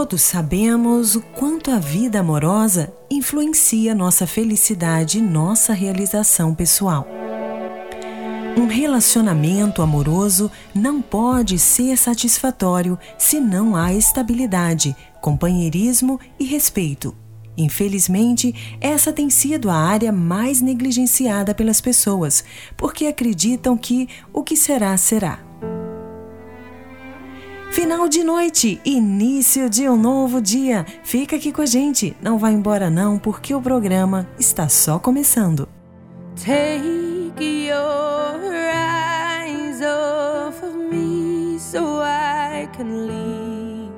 Todos sabemos o quanto a vida amorosa influencia nossa felicidade e nossa realização pessoal. Um relacionamento amoroso não pode ser satisfatório se não há estabilidade, companheirismo e respeito. Infelizmente, essa tem sido a área mais negligenciada pelas pessoas, porque acreditam que o que será, será. Final de noite, início de um novo dia. Fica aqui com a gente, não vá embora não, porque o programa está só começando. Take your eyes off of me so I can leave.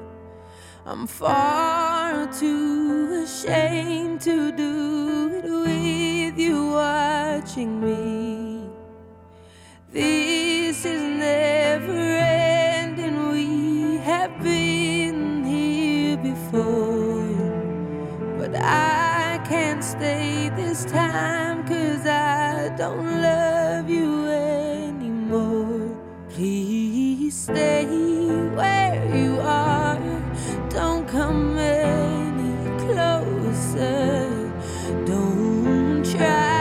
I'm far too ashamed to do it with you watching me. This is never have been here before. But I can't stay this time cause I don't love you anymore. Please stay where you are. Don't come any closer. Don't try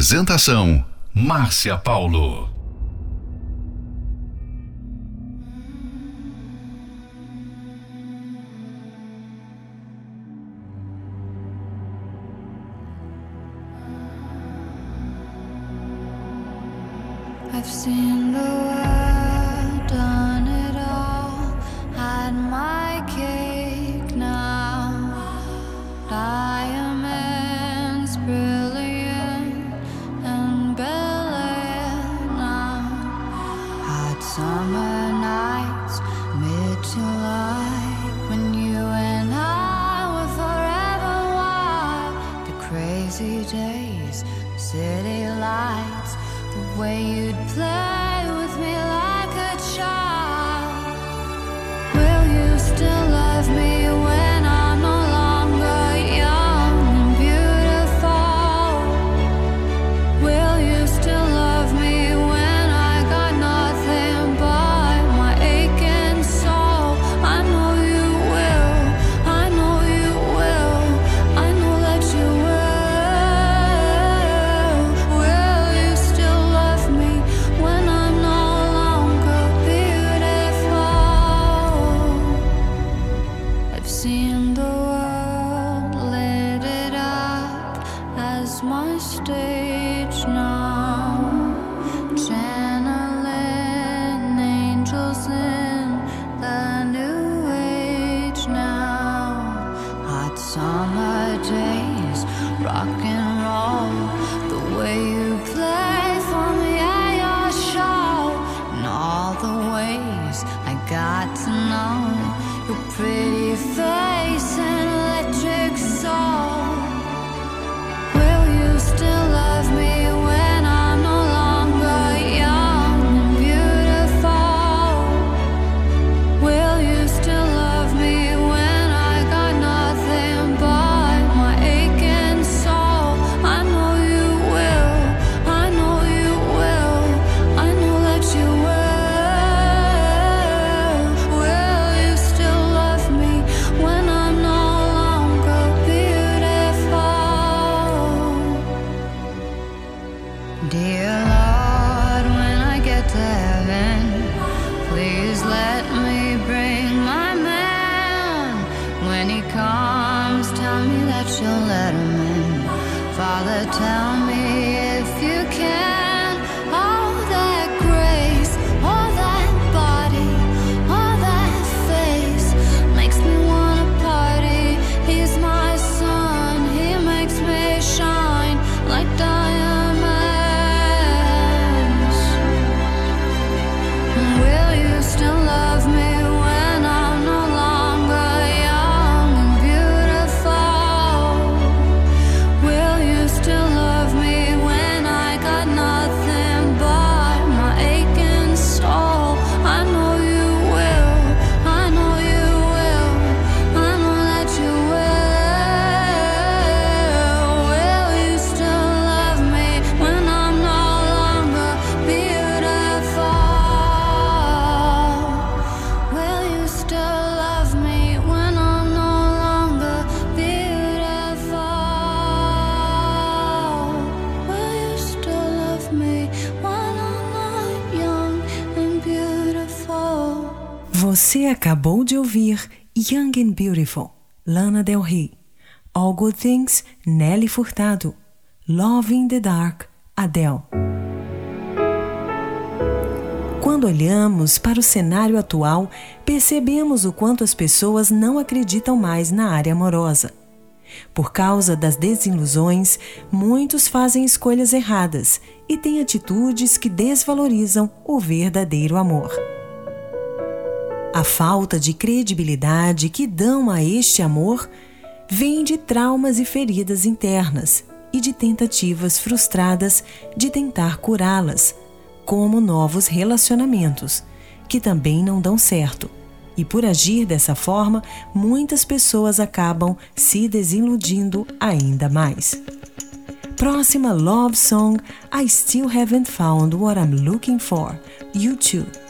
Apresentação: Márcia Paulo. I've seen the Você acabou de ouvir Young and Beautiful, Lana Del Rey. All Good Things, Nelly Furtado. Love in the Dark, Adele. Quando olhamos para o cenário atual, percebemos o quanto as pessoas não acreditam mais na área amorosa. Por causa das desilusões, muitos fazem escolhas erradas e têm atitudes que desvalorizam o verdadeiro amor. A falta de credibilidade que dão a este amor vem de traumas e feridas internas e de tentativas frustradas de tentar curá-las, como novos relacionamentos, que também não dão certo. E por agir dessa forma, muitas pessoas acabam se desiludindo ainda mais. Próxima love song I Still Haven't Found What I'm Looking For, YouTube.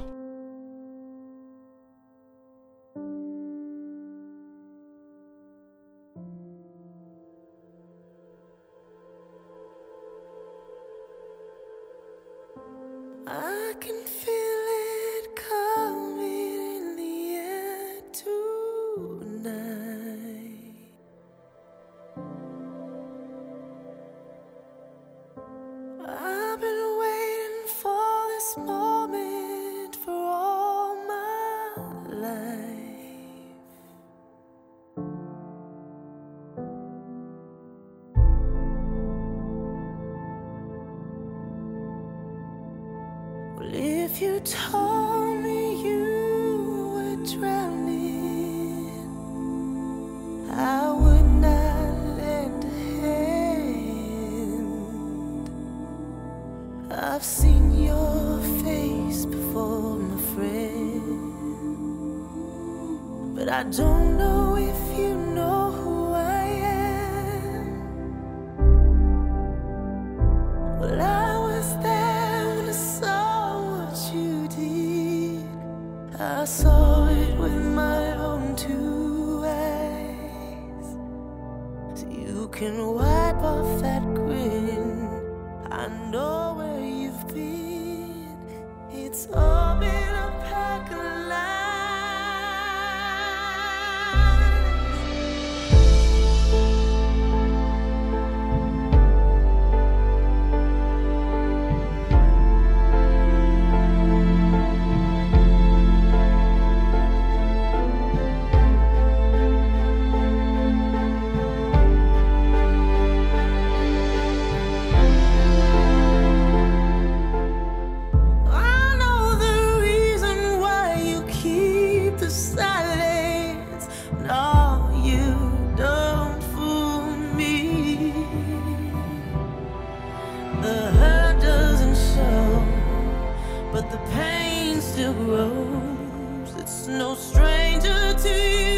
Assim eu serei o seu abrigo quando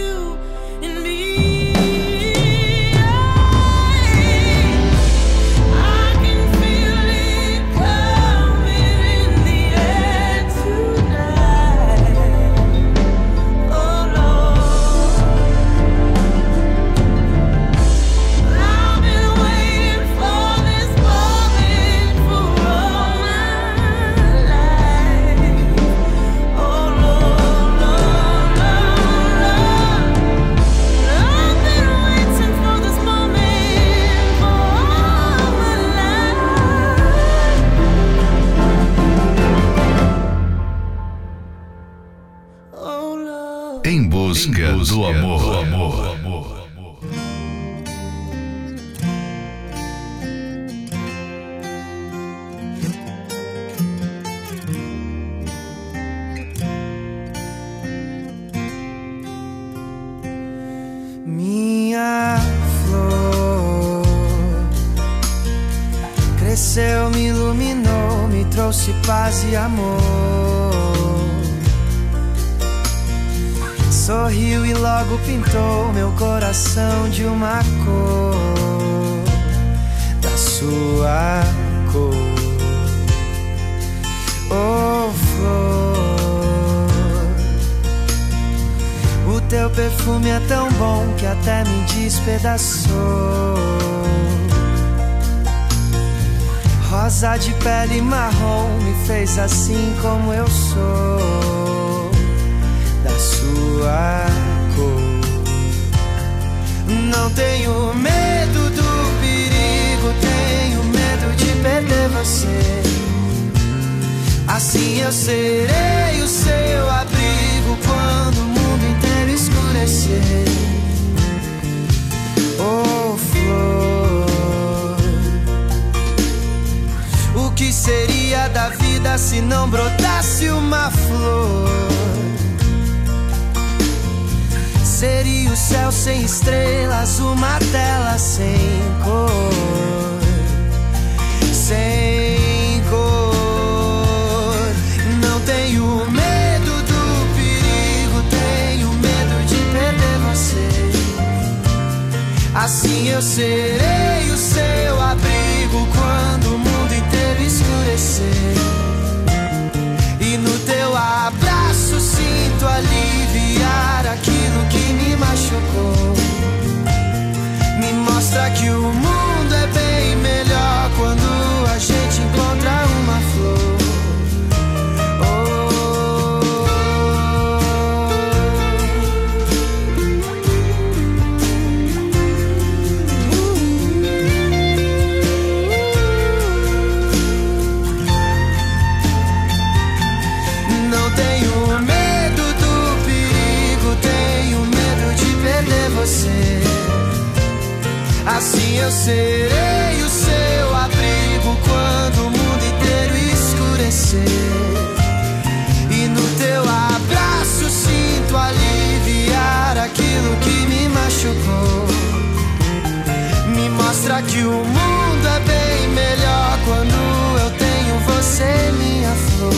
mostra que o mundo é bem melhor quando eu tenho você, minha flor.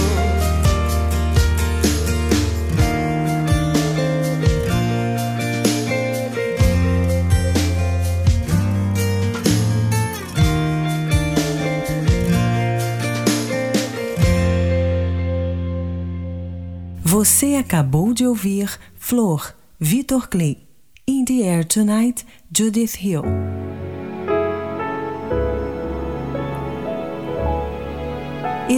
Você acabou de ouvir Flor, Vitor Clay. In the Air Tonight, Judith Hill.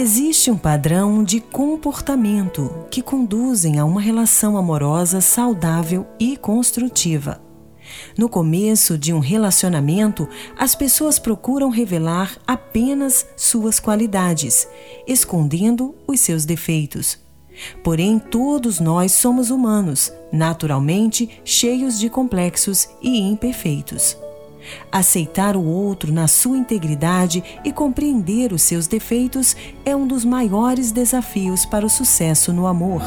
Existe um padrão de comportamento que conduzem a uma relação amorosa saudável e construtiva. No começo de um relacionamento, as pessoas procuram revelar apenas suas qualidades, escondendo os seus defeitos. Porém, todos nós somos humanos, naturalmente cheios de complexos e imperfeitos. Aceitar o outro na sua integridade e compreender os seus defeitos é um dos maiores desafios para o sucesso no amor.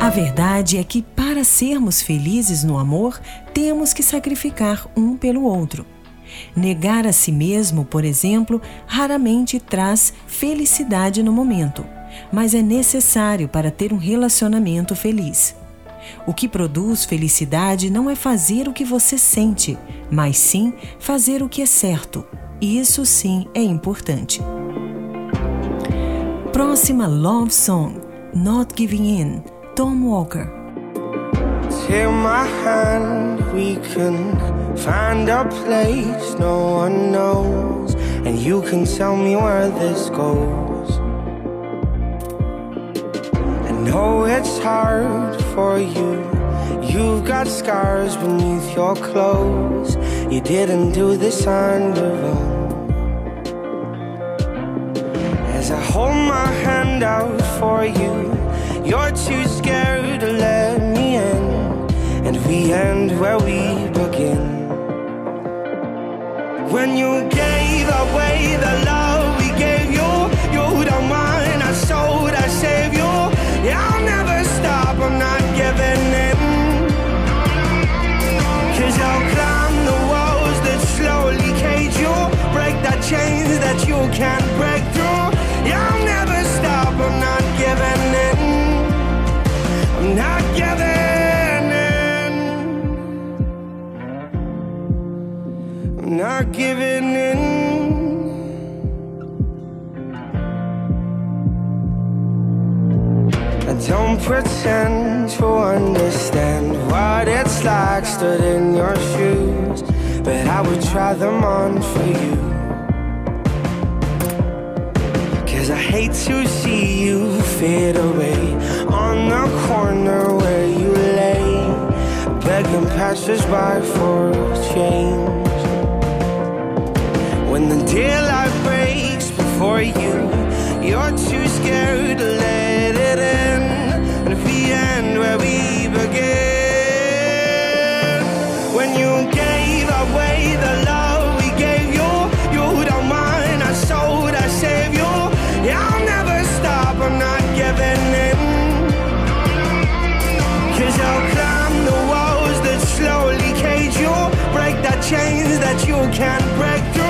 A verdade é que, para sermos felizes no amor, temos que sacrificar um pelo outro. Negar a si mesmo, por exemplo, raramente traz felicidade no momento mas é necessário para ter um relacionamento feliz. O que produz felicidade não é fazer o que você sente, mas sim fazer o que é certo. Isso sim é importante. Próxima Love Song, Not Giving In, Tom Walker. My hand, we can find a place no one knows, and you can tell me where this goes. know it's hard for you. You've got scars beneath your clothes. You didn't do this on your own. As I hold my hand out for you, you're too scared to let me in. And we end where we begin. When you gave away the love can't break through. I'll never stop, I'm not giving in. I'm not giving in. I'm not giving in. I don't pretend to understand what it's like stood in your shoes, but I would try them on for you. To see you fade away on the corner where you lay, begging passersby for change. When the daylight breaks before you, you're too scared to let it in And the end where we begin. When you chains that you can't break through.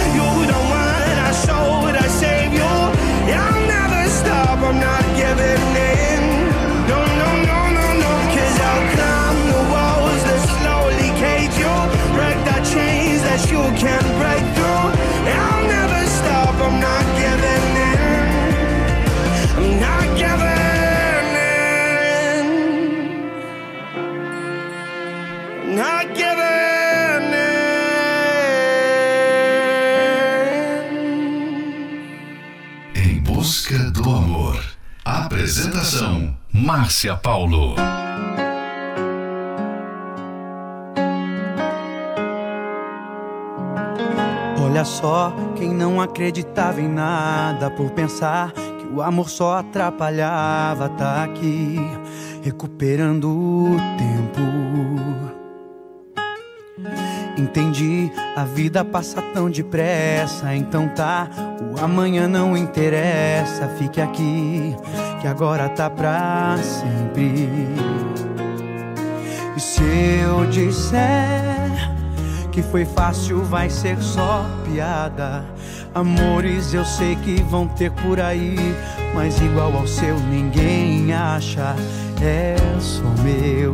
I'm not giving in. No, no, no, no, I'll climb the walls that slowly cage you? Break the chains that you can't break Apresentação: Márcia Paulo. Olha só, quem não acreditava em nada por pensar que o amor só atrapalhava, tá aqui recuperando o tempo. Entendi, a vida passa tão depressa, então tá, o amanhã não interessa, fique aqui, que agora tá pra sempre. E se eu disser que foi fácil, vai ser só piada. Amores eu sei que vão ter por aí, mas igual ao seu ninguém acha, é só meu.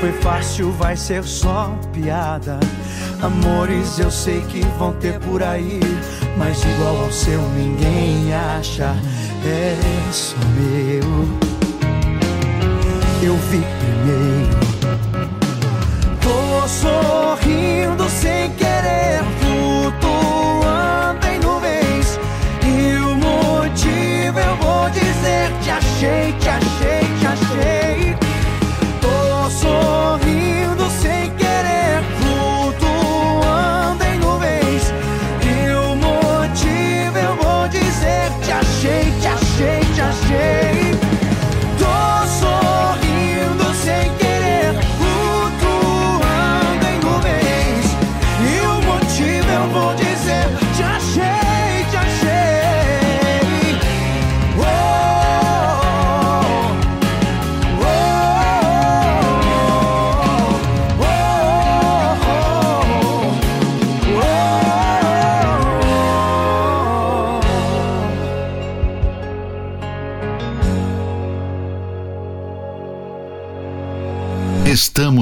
Foi fácil, vai ser só piada. Amores eu sei que vão ter por aí, mas igual ao seu ninguém acha, é só meu. Eu vi primeiro. Tô sorrindo sem querer, flutuando em nuvens. E o motivo eu vou dizer: te achei, te achei.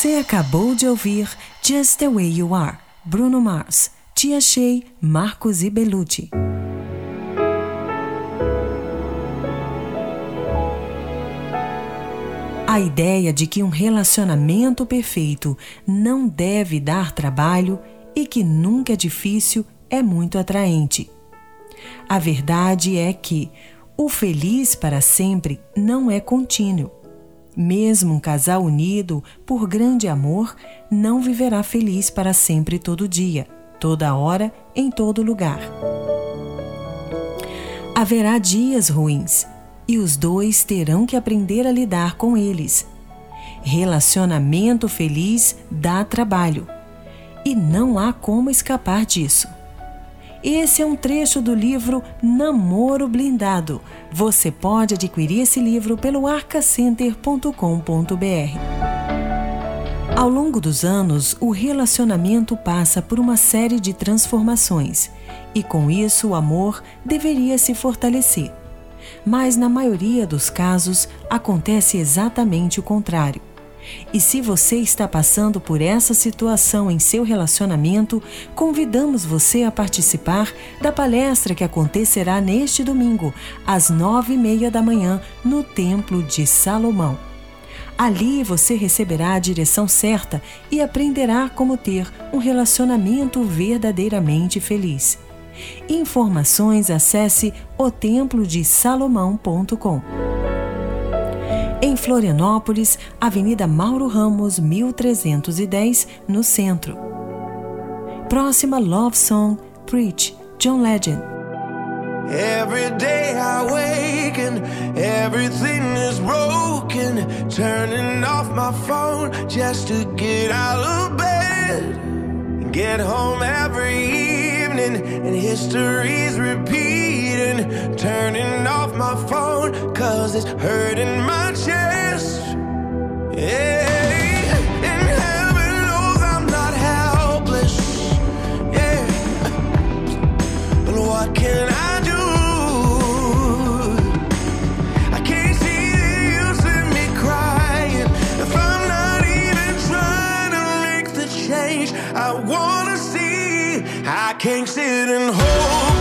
Você acabou de ouvir Just the Way You Are, Bruno Mars, Tia Shea, Marcos e Bellucci. A ideia de que um relacionamento perfeito não deve dar trabalho e que nunca é difícil é muito atraente. A verdade é que o feliz para sempre não é contínuo. Mesmo um casal unido por grande amor não viverá feliz para sempre todo dia, toda hora, em todo lugar. Haverá dias ruins e os dois terão que aprender a lidar com eles. Relacionamento feliz dá trabalho e não há como escapar disso. Esse é um trecho do livro Namoro Blindado. Você pode adquirir esse livro pelo arcacenter.com.br. Ao longo dos anos, o relacionamento passa por uma série de transformações e, com isso, o amor deveria se fortalecer. Mas, na maioria dos casos, acontece exatamente o contrário. E se você está passando por essa situação em seu relacionamento, convidamos você a participar da palestra que acontecerá neste domingo, às nove e meia da manhã, no Templo de Salomão. Ali você receberá a direção certa e aprenderá como ter um relacionamento verdadeiramente feliz. Informações acesse otemplodesalomão.com. Em Florianópolis, Avenida Mauro Ramos, 1310, no centro. Próxima Love Song, Preach, John Legend. Every day I wake and everything is broken. Turning off my phone just to get out of bed. Get home every evening and history's repeating. Turning off my phone cause it's hurting my chest. Yeah. And heaven knows I'm not helpless. Yeah. But what can I do? I can't sit and hope.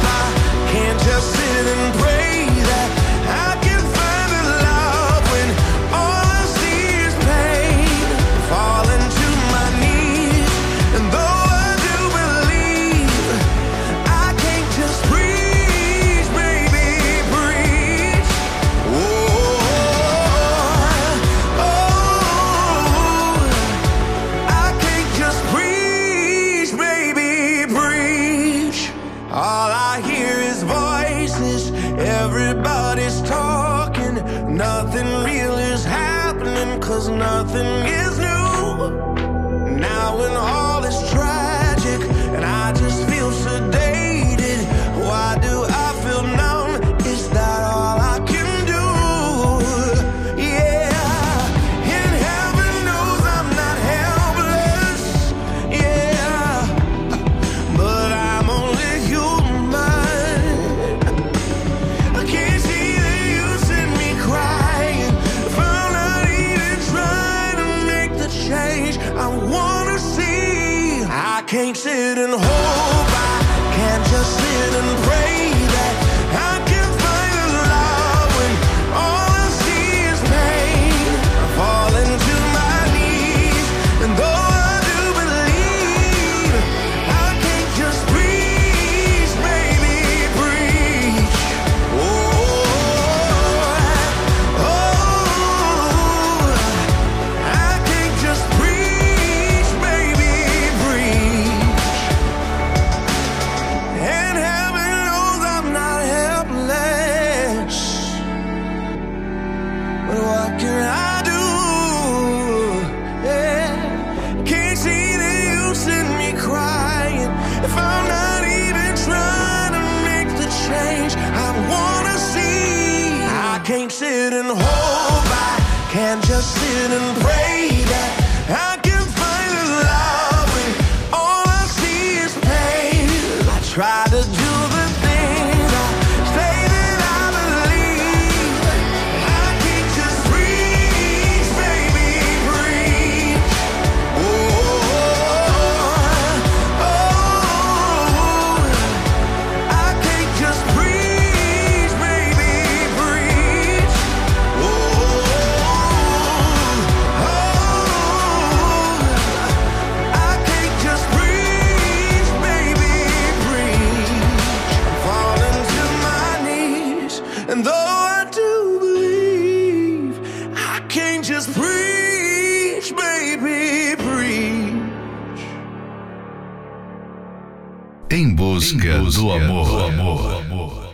amor. Amor. Do amor.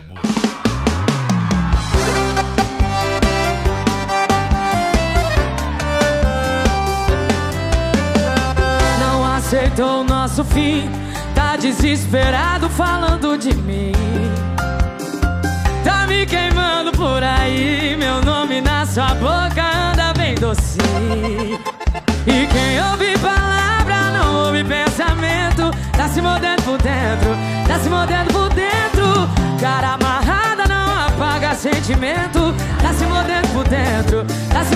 Não aceitou o nosso fim. Tá desesperado falando de mim. Tá me queimando por aí. Meu nome na sua boca anda bem doce. E quem ouve mordendo por dentro. Cara amarrada não apaga sentimento. Tá se mordendo por dentro. Tá se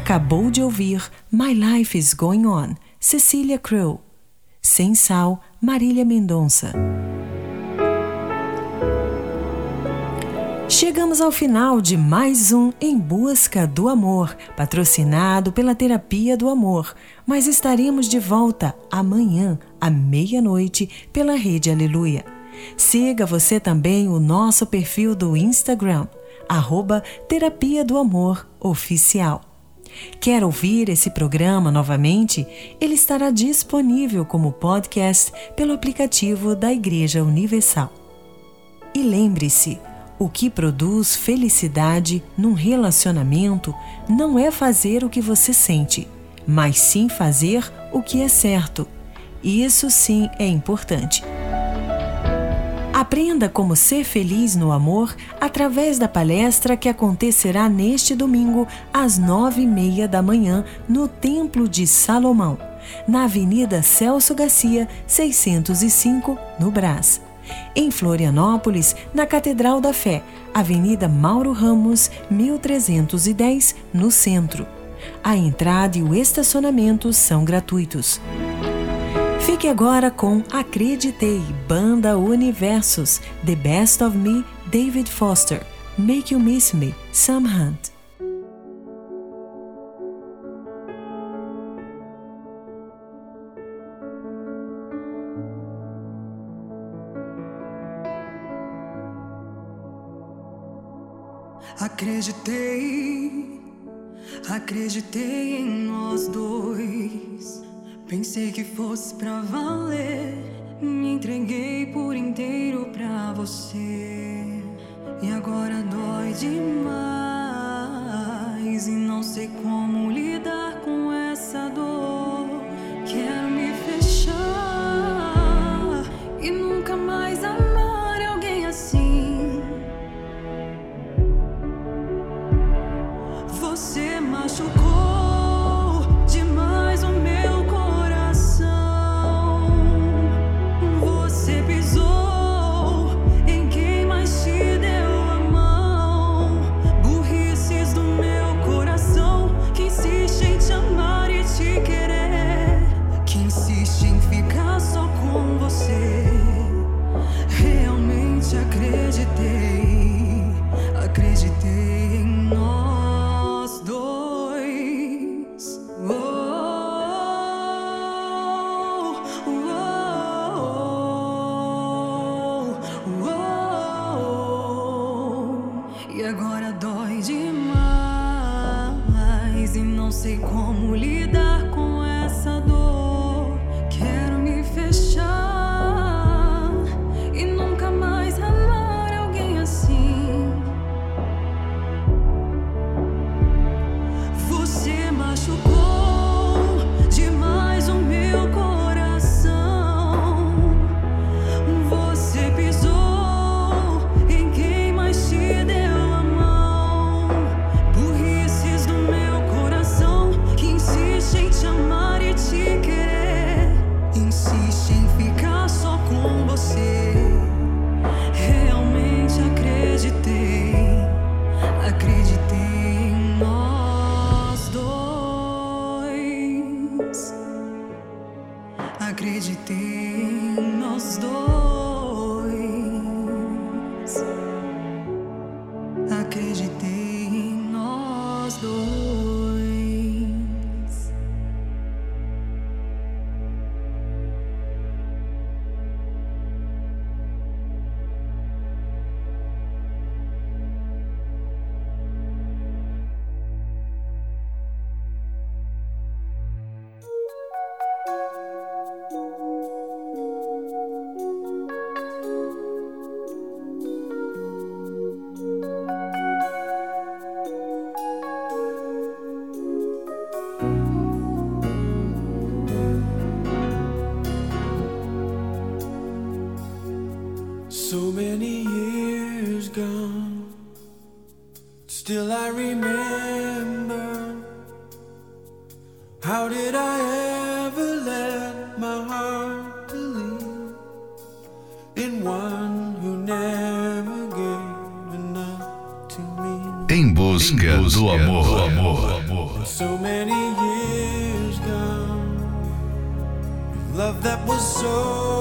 Acabou de ouvir My Life is Going On, Cecília Crow. Sem Sal, Marília Mendonça. Chegamos ao final de mais um Em Busca do Amor, patrocinado pela Terapia do Amor, mas estaremos de volta amanhã, à meia-noite, pela Rede Aleluia. Siga você também o nosso perfil do Instagram, arroba Terapia do Amor Oficial. Quer ouvir esse programa novamente? Ele estará disponível como podcast pelo aplicativo da Igreja Universal. E lembre-se, o que produz felicidade num relacionamento não é fazer o que você sente, mas sim fazer o que é certo. Isso sim é importante. Aprenda como ser feliz no amor através da palestra que acontecerá neste domingo às nove e meia da manhã no Templo de Salomão, na Avenida Celso Garcia, 605, no Brás. Em Florianópolis, na Catedral da Fé, Avenida Mauro Ramos, 1310, no centro. A entrada e o estacionamento são gratuitos. Fique agora com Acreditei, Banda Universos, The Best of Me, David Foster, Make You Miss Me, Sam Hunt. Acreditei, acreditei em nós dois. Pensei que fosse pra valer. Me entreguei por inteiro pra você. E agora dói demais. E não sei como lidar com essa dor. Quero me fechar e nunca mais amar alguém assim. Você machucou many years gone, still I remember. How did I ever let my heart believe in one who never gave enough to me? Em busca, do amor. so many years gone. Love that was so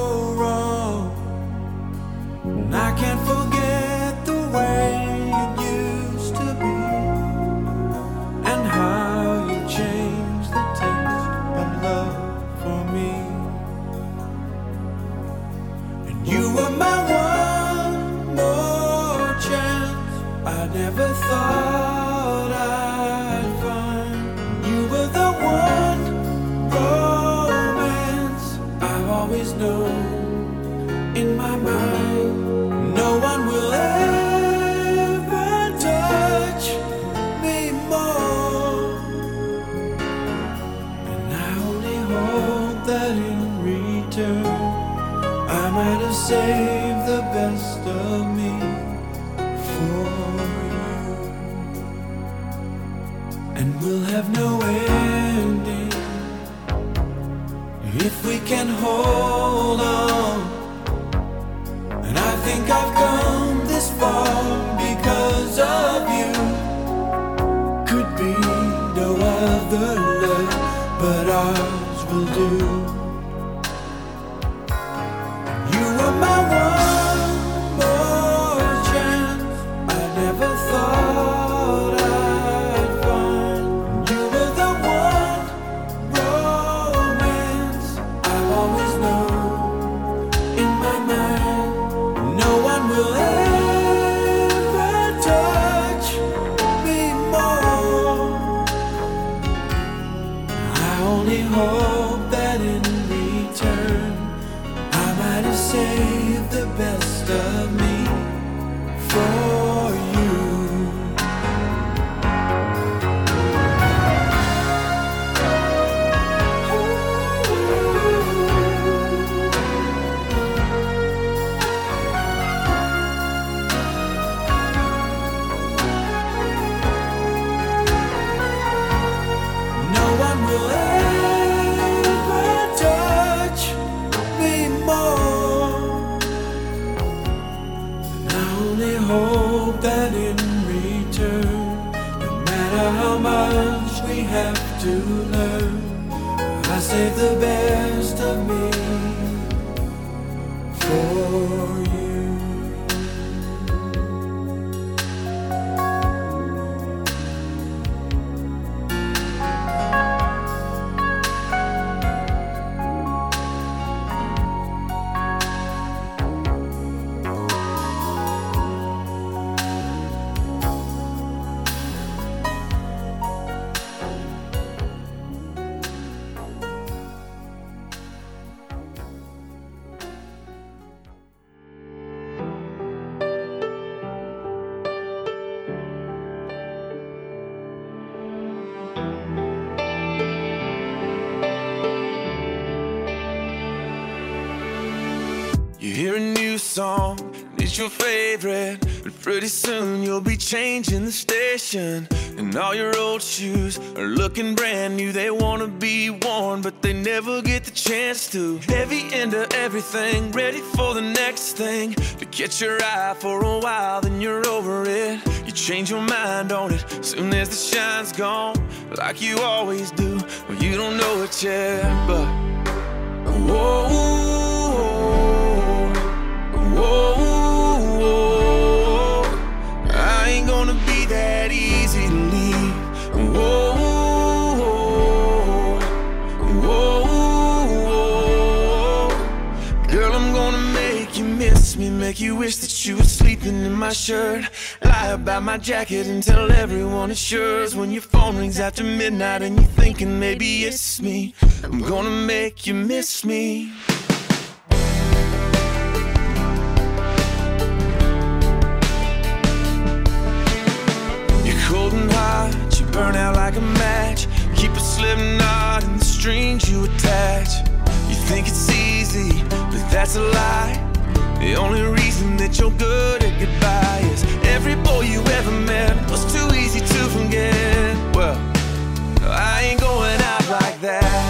song, it's your favorite. But pretty soon you'll be changing the station. And all your old shoes are looking brand new. They wanna be worn, but they never get the chance to. Heavy into everything, ready for the next thing. To catch your eye for a while, then you're over it. You change your mind on it soon as the shine's gone, like you always do. Well, you don't know it yet, but. Whoa. Whoa, I ain't gonna be that. Whoa, whoa, girl, I'm gonna make you miss me, make you wish that you were sleeping in my shirt. Lie about my jacket and tell everyone it's yours. When your phone rings after midnight and you're thinking maybe it's me, I'm gonna make you miss me. Knot in the strings you attach. You think it's easy, but that's a lie. The only reason that you're good at goodbye is every boy you ever met was too easy to forget. Well, I ain't going out like that.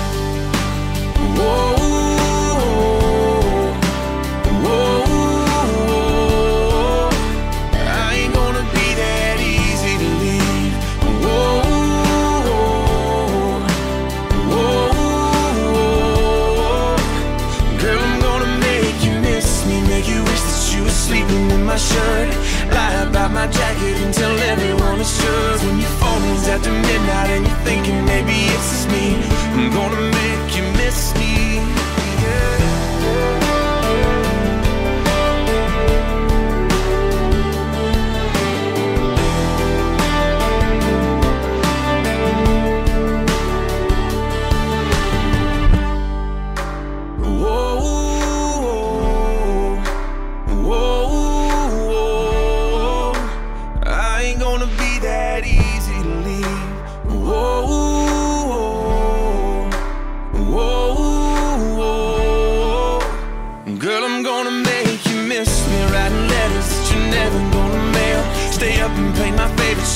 you wish that you were sleeping in my shirt. Lie about my jacket and tell everyone it's yours When your phone is after midnight and you're thinking maybe it's just me I'm gonna make you miss me.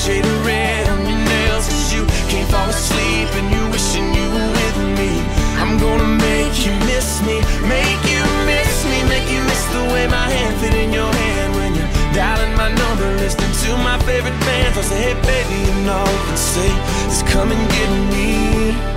Shade of red on your nails. Cause you can't fall asleep and you wishing you were with me. I'm gonna make you miss me. Make you miss me. Make you miss the way my hand fit in your hand when you're dialing my number, listening to my favorite bands. I say, hey baby, you know, and say, just come and get me.